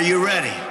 Are you ready?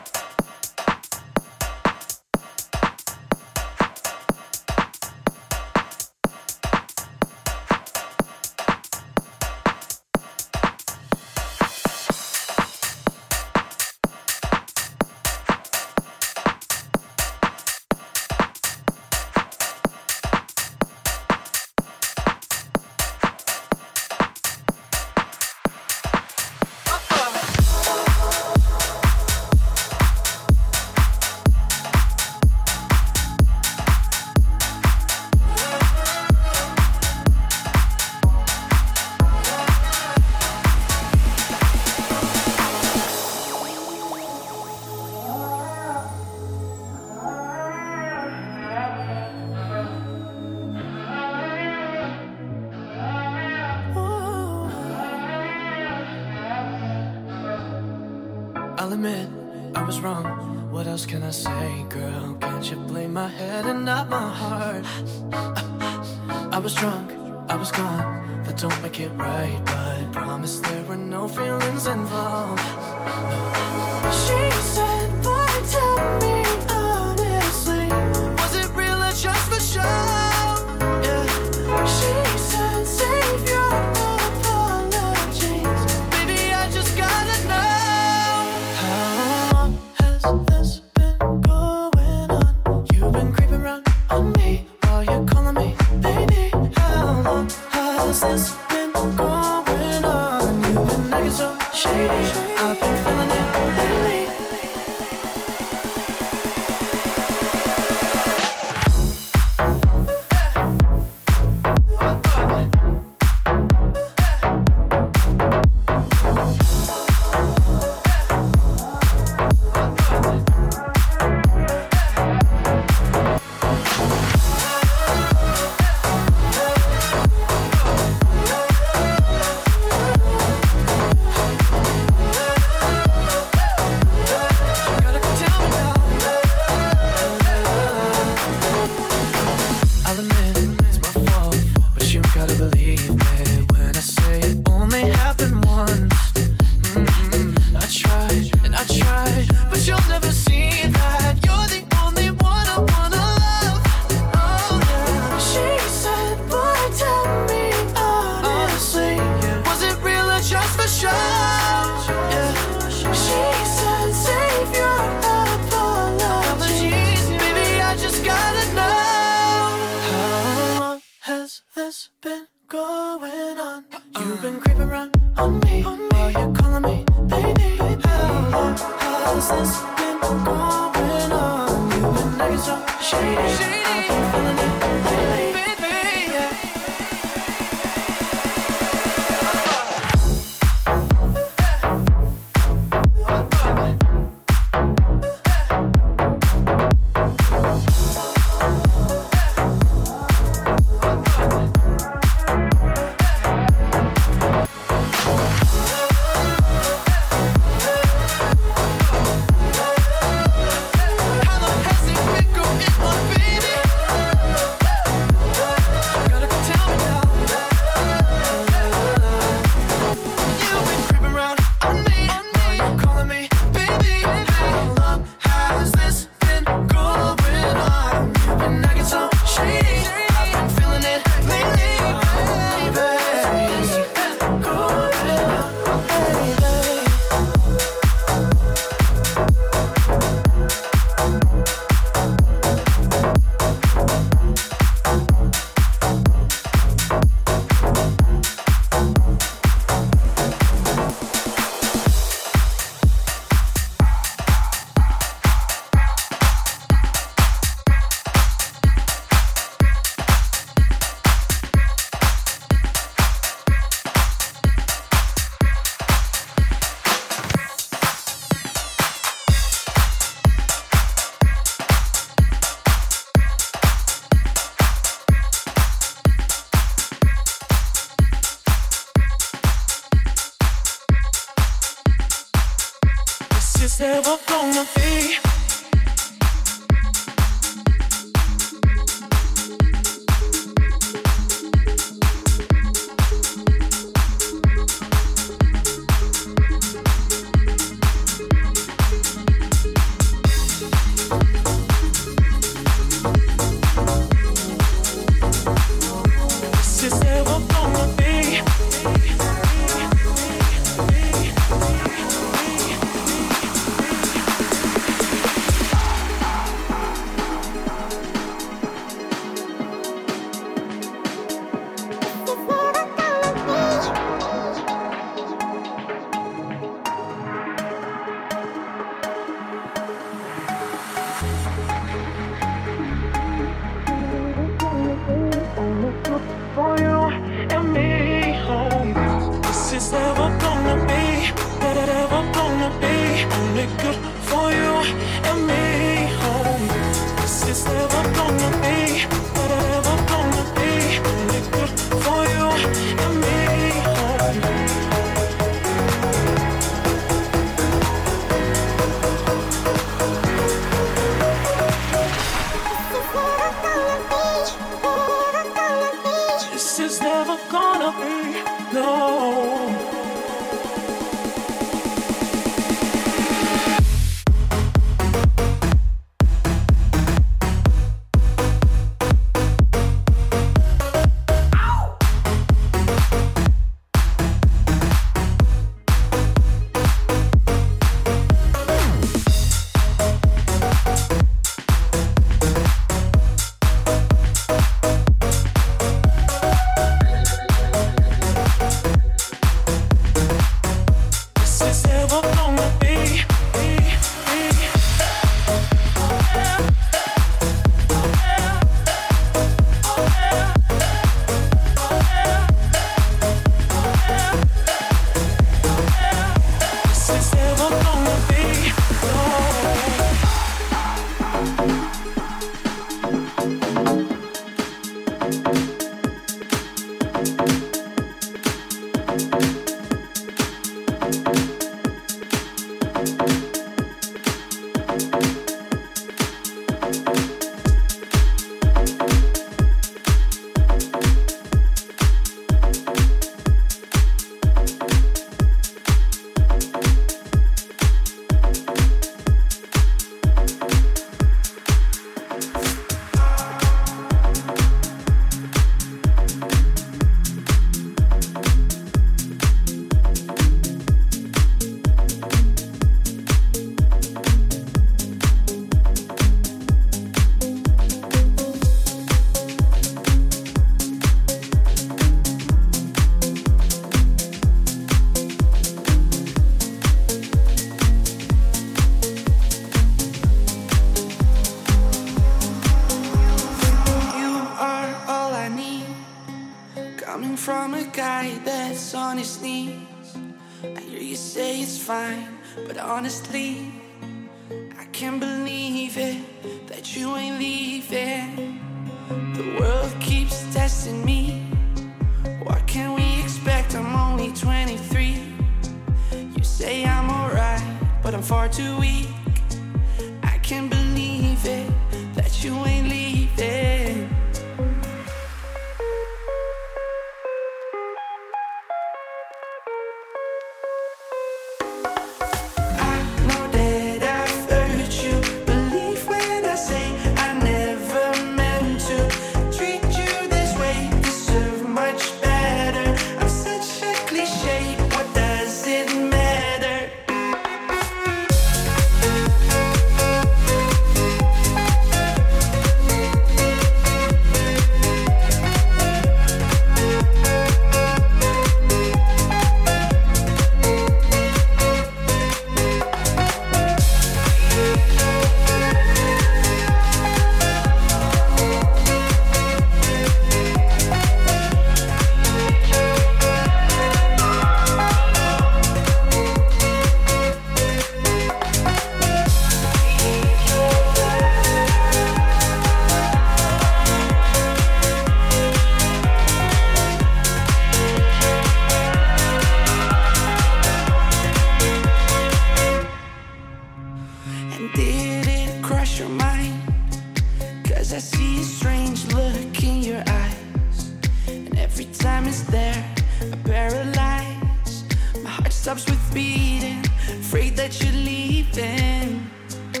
stops with beating. Afraid that you're leaving. Do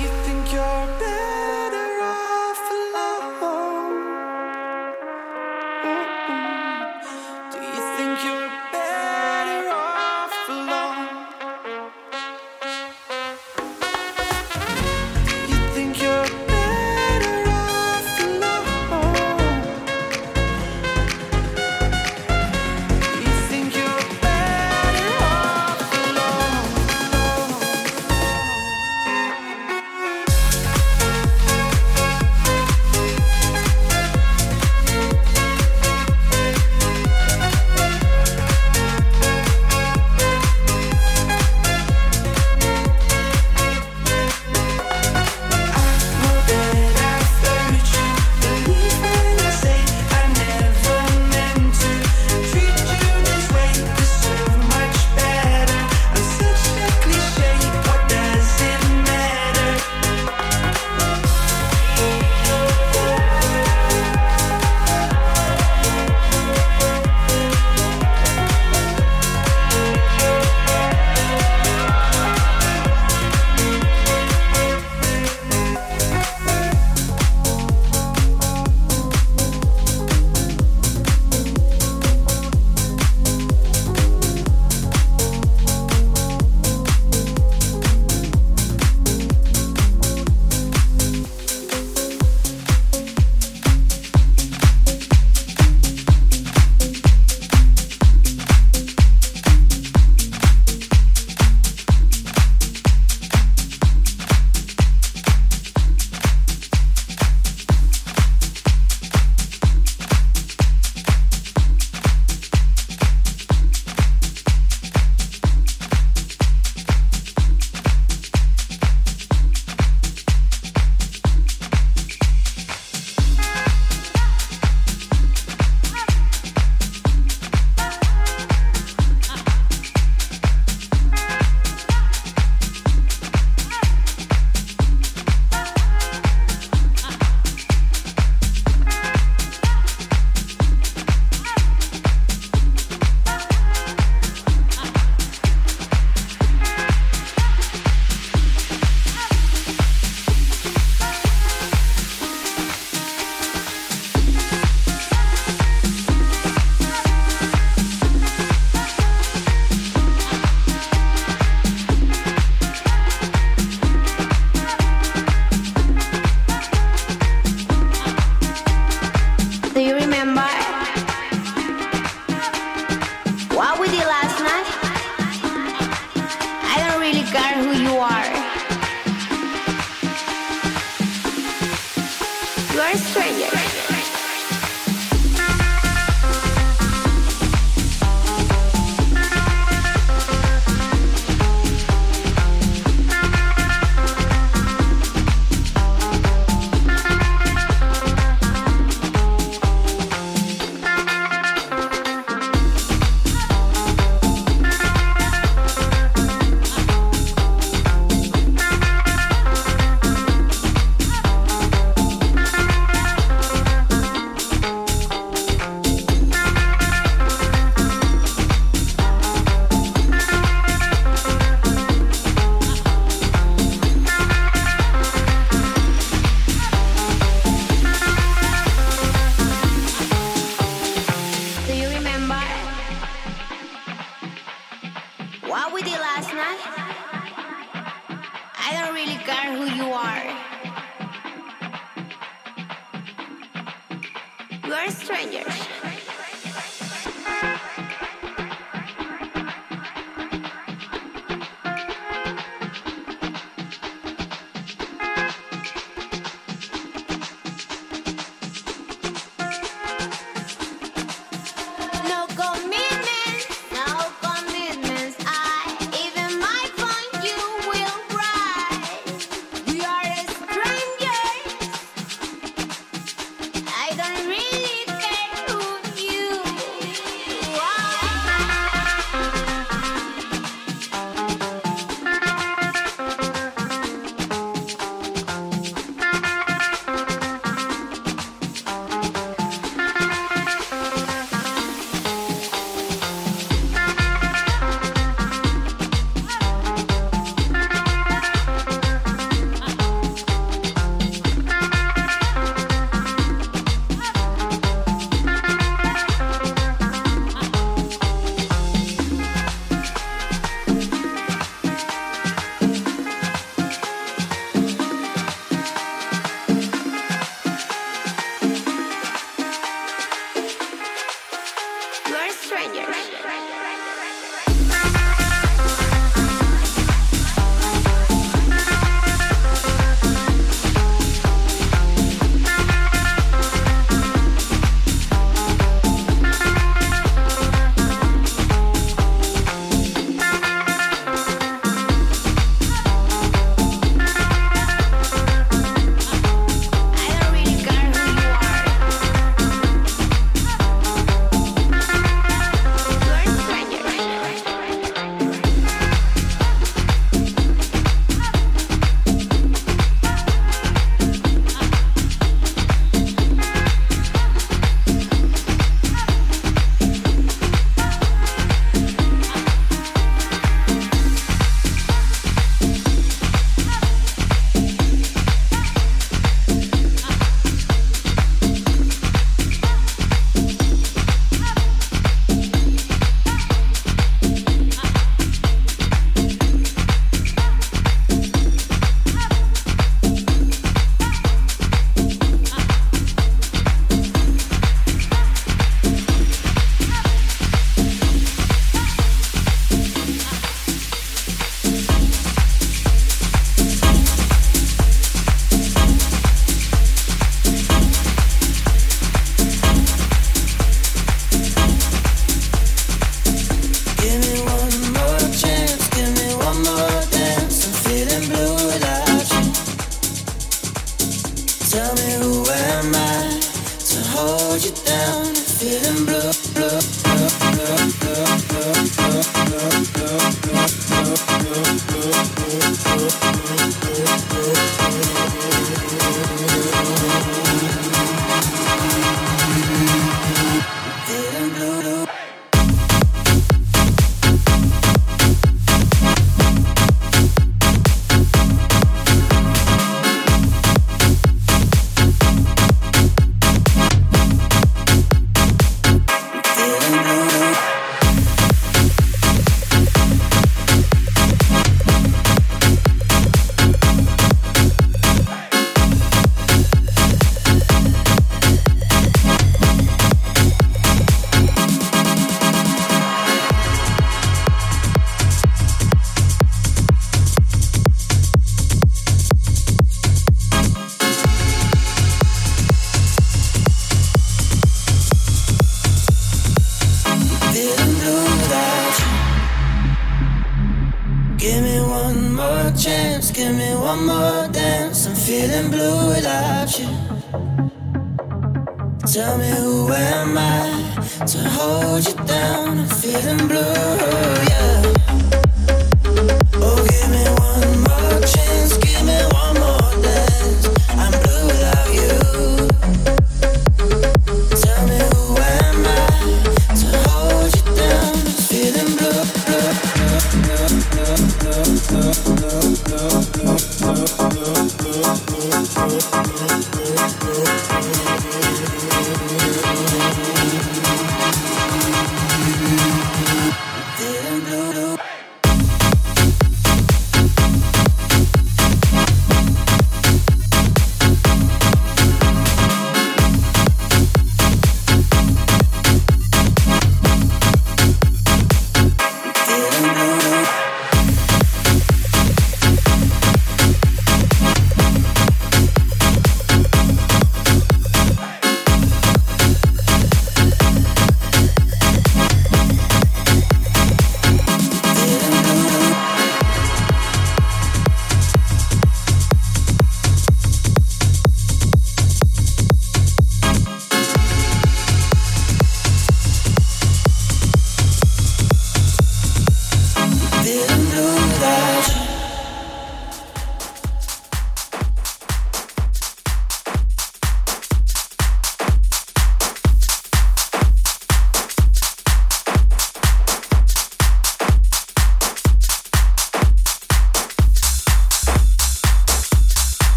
you think you're better?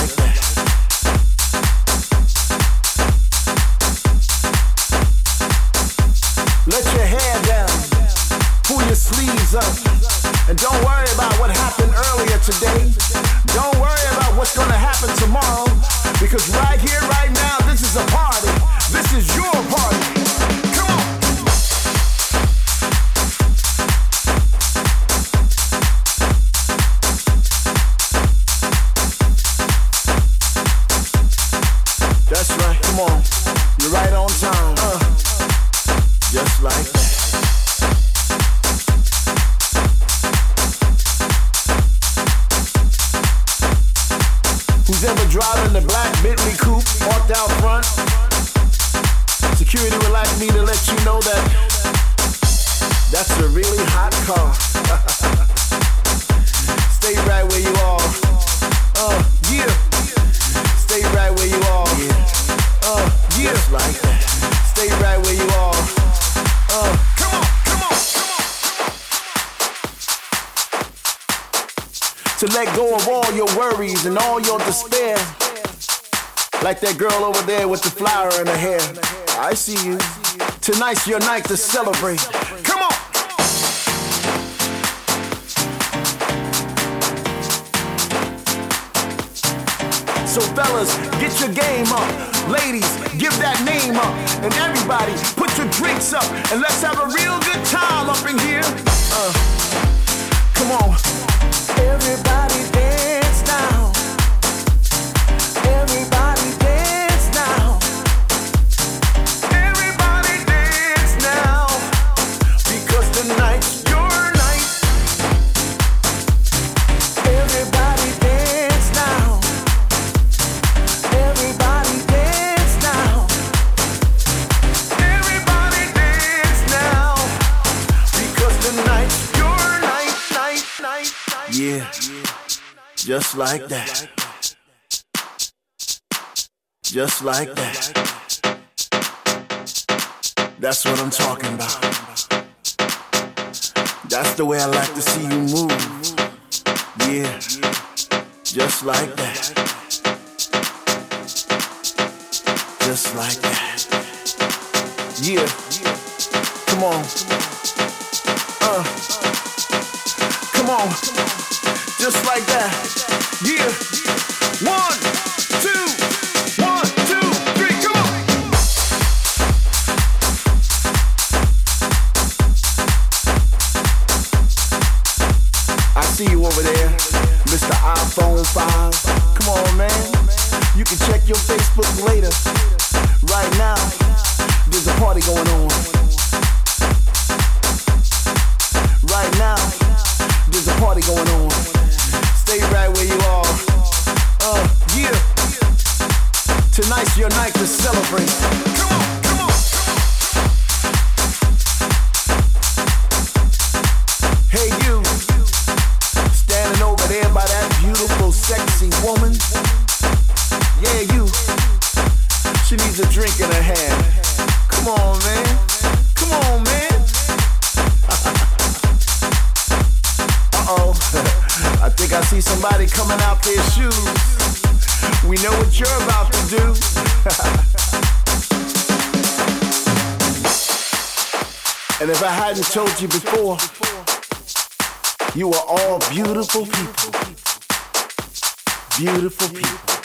like that. In all your despair. Like that girl over there with the flower in her hair. I see you. Tonight's your night to celebrate. Come on! So, fellas, get your game up. Ladies, give that name up. And everybody, put your drinks up. And let's have a real good time up in here. Uh, come on. Everybody dance now. Just like that. Just like that. That's what I'm talking about. That's the way I like to see you move. Yeah. Just like that. Just like that. Yeah. Come on. Uh. Come on just like that. Yeah, one. see somebody coming out their shoes, we know what you're about to do. and if I hadn't told you before, you are all beautiful people. Beautiful people.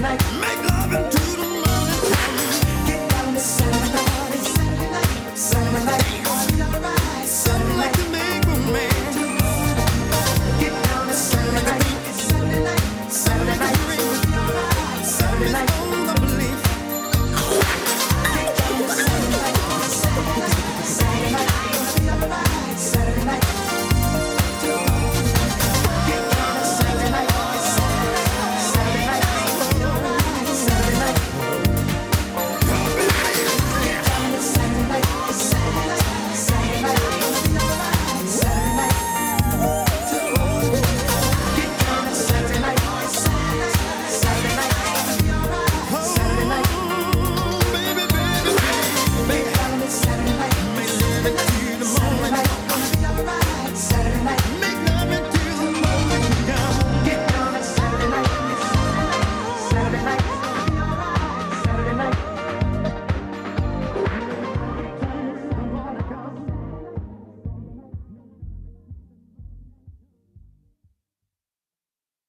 Tonight.